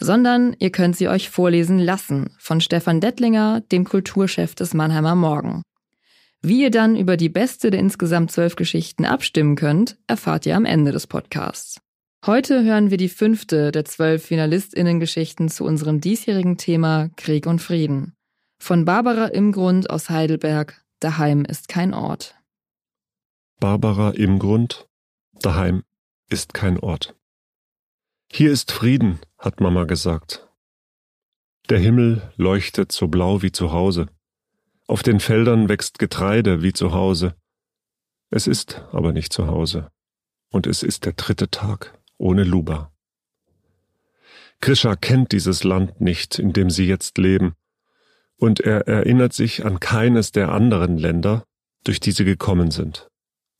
Sondern ihr könnt sie euch vorlesen lassen von Stefan Dettlinger, dem Kulturchef des Mannheimer Morgen. Wie ihr dann über die beste der insgesamt zwölf Geschichten abstimmen könnt, erfahrt ihr am Ende des Podcasts. Heute hören wir die fünfte der zwölf Finalistinnen-Geschichten zu unserem diesjährigen Thema Krieg und Frieden. Von Barbara Imgrund aus Heidelberg, Daheim ist kein Ort. Barbara Imgrund, Daheim ist kein Ort. Hier ist Frieden, hat Mama gesagt. Der Himmel leuchtet so blau wie zu Hause. Auf den Feldern wächst Getreide wie zu Hause. Es ist aber nicht zu Hause. Und es ist der dritte Tag ohne Luba. Krisha kennt dieses Land nicht, in dem sie jetzt leben, und er erinnert sich an keines der anderen Länder, durch die sie gekommen sind.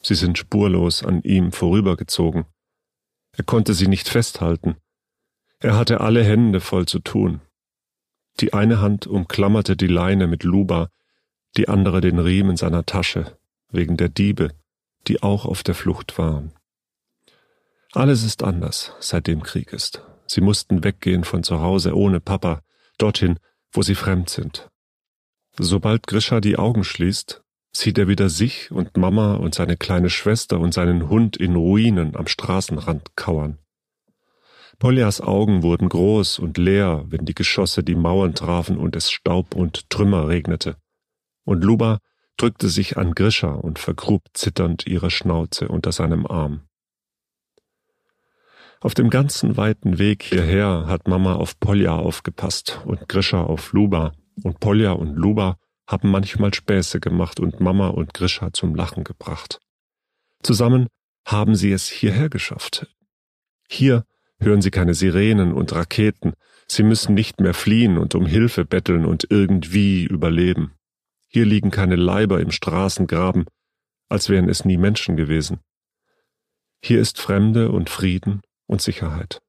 Sie sind spurlos an ihm vorübergezogen. Er konnte sie nicht festhalten. Er hatte alle Hände voll zu tun. Die eine Hand umklammerte die Leine mit Luba, die andere den Riemen seiner Tasche, wegen der Diebe, die auch auf der Flucht waren. Alles ist anders, seitdem Krieg ist. Sie mussten weggehen von zu Hause ohne Papa, dorthin, wo sie fremd sind. Sobald Grisha die Augen schließt, sieht er wieder sich und Mama und seine kleine Schwester und seinen Hund in Ruinen am Straßenrand kauern. Poljas Augen wurden groß und leer, wenn die Geschosse die Mauern trafen und es Staub und Trümmer regnete. Und Luba drückte sich an Grisha und vergrub zitternd ihre Schnauze unter seinem Arm. Auf dem ganzen weiten Weg hierher hat Mama auf Polja aufgepasst und Grisha auf Luba, und Polja und Luba haben manchmal Späße gemacht und Mama und Grisha zum Lachen gebracht. Zusammen haben sie es hierher geschafft. Hier hören sie keine Sirenen und Raketen, sie müssen nicht mehr fliehen und um Hilfe betteln und irgendwie überleben. Hier liegen keine Leiber im Straßengraben, als wären es nie Menschen gewesen. Hier ist Fremde und Frieden und Sicherheit.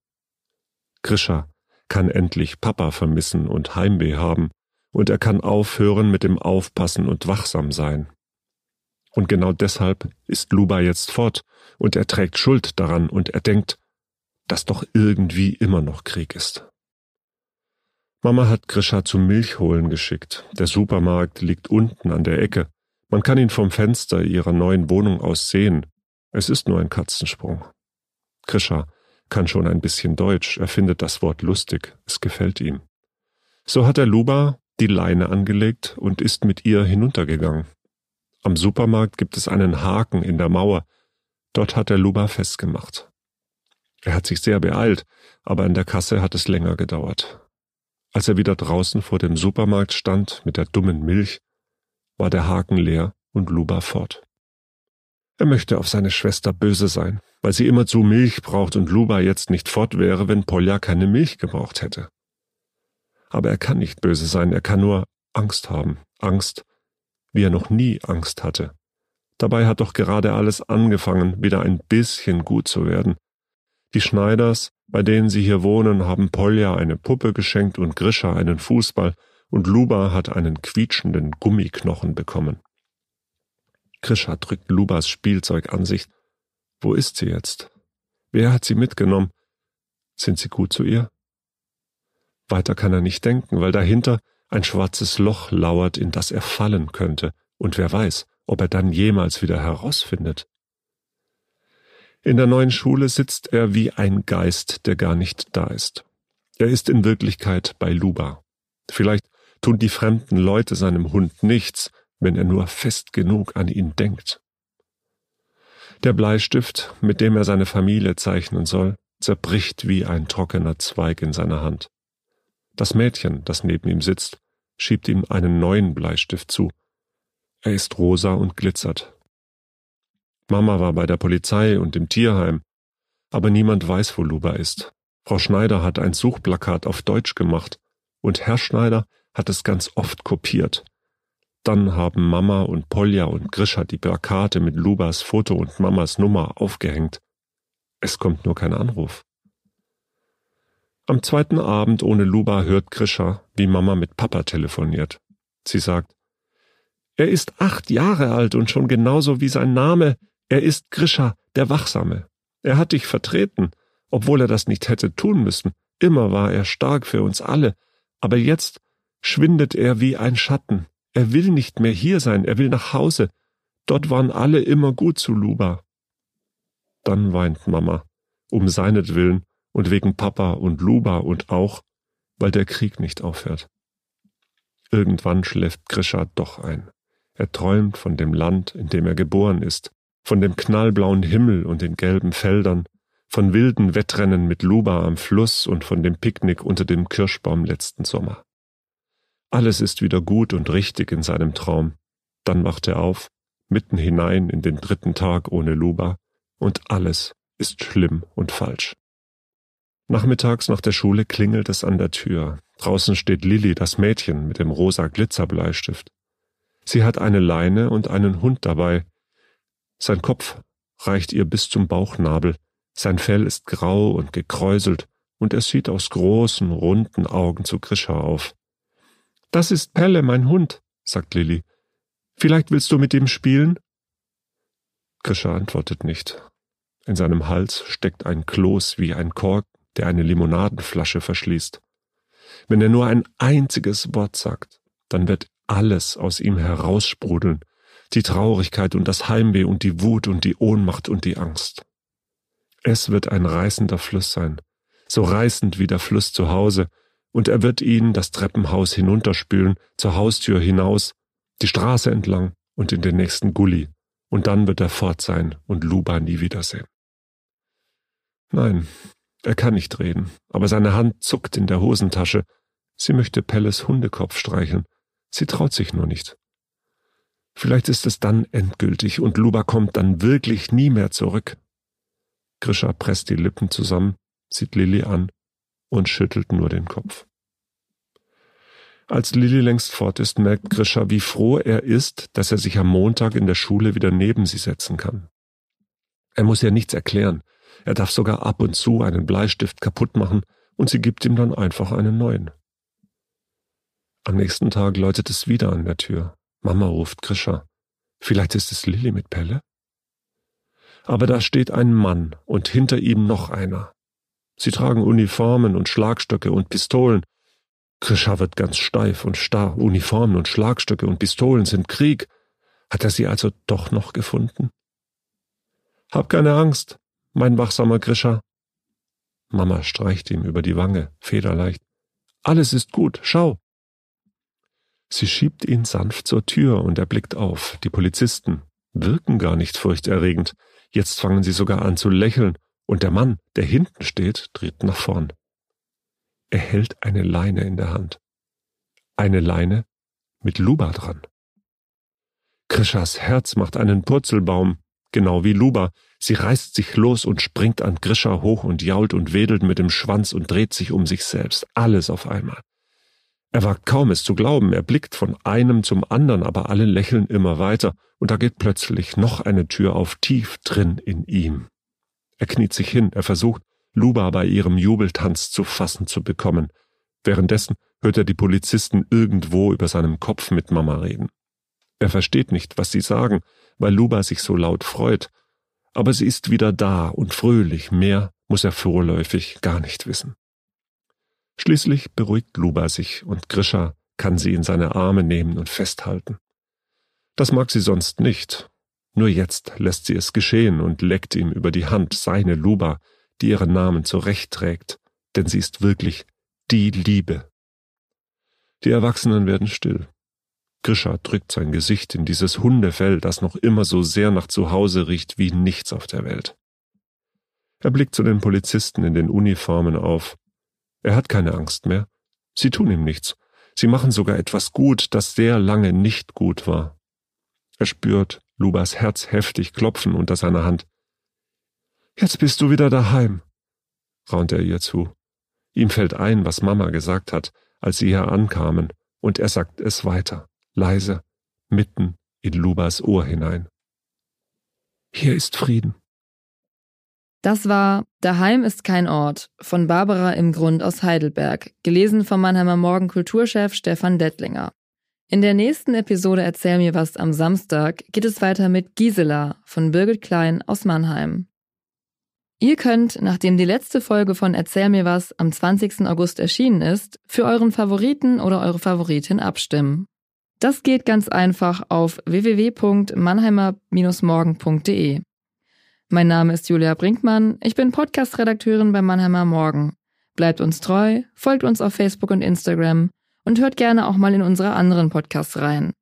Grisha kann endlich Papa vermissen und Heimweh haben, und er kann aufhören mit dem Aufpassen und wachsam sein. Und genau deshalb ist Luba jetzt fort, und er trägt Schuld daran, und er denkt, dass doch irgendwie immer noch Krieg ist. Mama hat Grisha zum Milchholen geschickt. Der Supermarkt liegt unten an der Ecke. Man kann ihn vom Fenster ihrer neuen Wohnung aus sehen. Es ist nur ein Katzensprung. Grisha kann schon ein bisschen Deutsch, er findet das Wort lustig, es gefällt ihm. So hat er Luba die Leine angelegt und ist mit ihr hinuntergegangen. Am Supermarkt gibt es einen Haken in der Mauer, dort hat er Luba festgemacht. Er hat sich sehr beeilt, aber in der Kasse hat es länger gedauert. Als er wieder draußen vor dem Supermarkt stand mit der dummen Milch, war der Haken leer und Luba fort. Er möchte auf seine Schwester böse sein, weil sie immerzu Milch braucht und Luba jetzt nicht fort wäre, wenn Polja keine Milch gebraucht hätte. Aber er kann nicht böse sein, er kann nur Angst haben, Angst, wie er noch nie Angst hatte. Dabei hat doch gerade alles angefangen, wieder ein bisschen gut zu werden. Die Schneiders, bei denen sie hier wohnen, haben Polja eine Puppe geschenkt und Grisha einen Fußball, und Luba hat einen quietschenden Gummiknochen bekommen. Krisha drückt Lubas Spielzeug an sich. Wo ist sie jetzt? Wer hat sie mitgenommen? Sind sie gut zu ihr? Weiter kann er nicht denken, weil dahinter ein schwarzes Loch lauert, in das er fallen könnte, und wer weiß, ob er dann jemals wieder herausfindet. In der neuen Schule sitzt er wie ein Geist, der gar nicht da ist. Er ist in Wirklichkeit bei Luba. Vielleicht tun die fremden Leute seinem Hund nichts, wenn er nur fest genug an ihn denkt. Der Bleistift, mit dem er seine Familie zeichnen soll, zerbricht wie ein trockener Zweig in seiner Hand. Das Mädchen, das neben ihm sitzt, schiebt ihm einen neuen Bleistift zu. Er ist rosa und glitzert. Mama war bei der Polizei und im Tierheim, aber niemand weiß, wo Luba ist. Frau Schneider hat ein Suchplakat auf Deutsch gemacht, und Herr Schneider hat es ganz oft kopiert. Dann haben Mama und Polja und Grisha die Plakate mit Lubas Foto und Mamas Nummer aufgehängt. Es kommt nur kein Anruf. Am zweiten Abend ohne Luba hört Grisha, wie Mama mit Papa telefoniert. Sie sagt, er ist acht Jahre alt und schon genauso wie sein Name. Er ist Grisha, der Wachsame. Er hat dich vertreten, obwohl er das nicht hätte tun müssen. Immer war er stark für uns alle. Aber jetzt schwindet er wie ein Schatten. Er will nicht mehr hier sein, er will nach Hause. Dort waren alle immer gut zu Luba. Dann weint Mama, um seinetwillen und wegen Papa und Luba und auch, weil der Krieg nicht aufhört. Irgendwann schläft Grisha doch ein. Er träumt von dem Land, in dem er geboren ist, von dem knallblauen Himmel und den gelben Feldern, von wilden Wettrennen mit Luba am Fluss und von dem Picknick unter dem Kirschbaum letzten Sommer. Alles ist wieder gut und richtig in seinem Traum. Dann wacht er auf, mitten hinein in den dritten Tag ohne Luba, und alles ist schlimm und falsch. Nachmittags nach der Schule klingelt es an der Tür. Draußen steht Lilly, das Mädchen, mit dem rosa Glitzerbleistift. Sie hat eine Leine und einen Hund dabei. Sein Kopf reicht ihr bis zum Bauchnabel, sein Fell ist grau und gekräuselt, und er sieht aus großen, runden Augen zu Grisha auf. Das ist Pelle, mein Hund, sagt Lilly. Vielleicht willst du mit ihm spielen? Grisha antwortet nicht. In seinem Hals steckt ein Kloß wie ein Kork, der eine Limonadenflasche verschließt. Wenn er nur ein einziges Wort sagt, dann wird alles aus ihm heraussprudeln, die Traurigkeit und das Heimweh und die Wut und die Ohnmacht und die Angst. Es wird ein reißender Fluss sein, so reißend wie der Fluss zu Hause, und er wird ihn das Treppenhaus hinunterspülen, zur Haustür hinaus, die Straße entlang und in den nächsten Gully, und dann wird er fort sein und Luba nie wiedersehen. Nein, er kann nicht reden, aber seine Hand zuckt in der Hosentasche. Sie möchte Pelles Hundekopf streicheln. Sie traut sich nur nicht. Vielleicht ist es dann endgültig und Luba kommt dann wirklich nie mehr zurück. Grisha presst die Lippen zusammen, sieht Lilly an und schüttelt nur den Kopf. Als Lilly längst fort ist, merkt Grisha, wie froh er ist, dass er sich am Montag in der Schule wieder neben sie setzen kann. Er muss ihr nichts erklären. Er darf sogar ab und zu einen Bleistift kaputt machen und sie gibt ihm dann einfach einen neuen. Am nächsten Tag läutet es wieder an der Tür. Mama ruft Grisha. Vielleicht ist es Lilly mit Pelle? Aber da steht ein Mann und hinter ihm noch einer. Sie tragen Uniformen und Schlagstöcke und Pistolen. Grisha wird ganz steif und starr. Uniformen und Schlagstöcke und Pistolen sind Krieg. Hat er sie also doch noch gefunden? Hab keine Angst, mein wachsamer Grisha. Mama streicht ihm über die Wange, federleicht. Alles ist gut, schau. Sie schiebt ihn sanft zur Tür und er blickt auf. Die Polizisten wirken gar nicht furchterregend. Jetzt fangen sie sogar an zu lächeln und der Mann, der hinten steht, dreht nach vorn. Er hält eine Leine in der Hand. Eine Leine mit Luba dran. Krishas Herz macht einen Purzelbaum, genau wie Luba. Sie reißt sich los und springt an Grisha hoch und jault und wedelt mit dem Schwanz und dreht sich um sich selbst. Alles auf einmal. Er wagt kaum es zu glauben, er blickt von einem zum anderen, aber alle lächeln immer weiter, und da geht plötzlich noch eine Tür auf, tief drin in ihm. Er kniet sich hin, er versucht, Luba bei ihrem Jubeltanz zu fassen zu bekommen. Währenddessen hört er die Polizisten irgendwo über seinem Kopf mit Mama reden. Er versteht nicht, was sie sagen, weil Luba sich so laut freut, aber sie ist wieder da und fröhlich, mehr muss er vorläufig gar nicht wissen. Schließlich beruhigt Luba sich und Grisha kann sie in seine Arme nehmen und festhalten. Das mag sie sonst nicht. Nur jetzt lässt sie es geschehen und leckt ihm über die Hand seine Luba, die ihren Namen zurecht trägt, denn sie ist wirklich die Liebe. Die Erwachsenen werden still. Grisha drückt sein Gesicht in dieses Hundefell, das noch immer so sehr nach Zuhause riecht wie nichts auf der Welt. Er blickt zu den Polizisten in den Uniformen auf, er hat keine Angst mehr. Sie tun ihm nichts. Sie machen sogar etwas gut, das sehr lange nicht gut war. Er spürt Lubas Herz heftig klopfen unter seiner Hand. Jetzt bist du wieder daheim, raunt er ihr zu. Ihm fällt ein, was Mama gesagt hat. als sie hier ankamen, und er sagt es weiter, leise, mitten in Lubas Ohr hinein. Hier ist Frieden. Das war Daheim ist kein Ort von Barbara im Grund aus Heidelberg, gelesen vom Mannheimer Morgen Kulturchef Stefan Dettlinger. In der nächsten Episode Erzähl mir was am Samstag geht es weiter mit Gisela von Birgit Klein aus Mannheim. Ihr könnt, nachdem die letzte Folge von Erzähl mir was am 20. August erschienen ist, für euren Favoriten oder eure Favoritin abstimmen. Das geht ganz einfach auf www.mannheimer-morgen.de. Mein Name ist Julia Brinkmann, ich bin Podcast-Redakteurin bei Mannheimer Morgen. Bleibt uns treu, folgt uns auf Facebook und Instagram und hört gerne auch mal in unsere anderen Podcasts rein.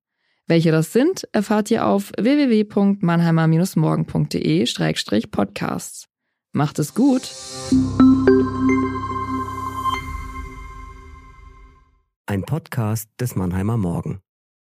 Welche das sind, erfahrt ihr auf www.mannheimer-morgen.de-podcasts. Macht es gut! Ein Podcast des Mannheimer Morgen.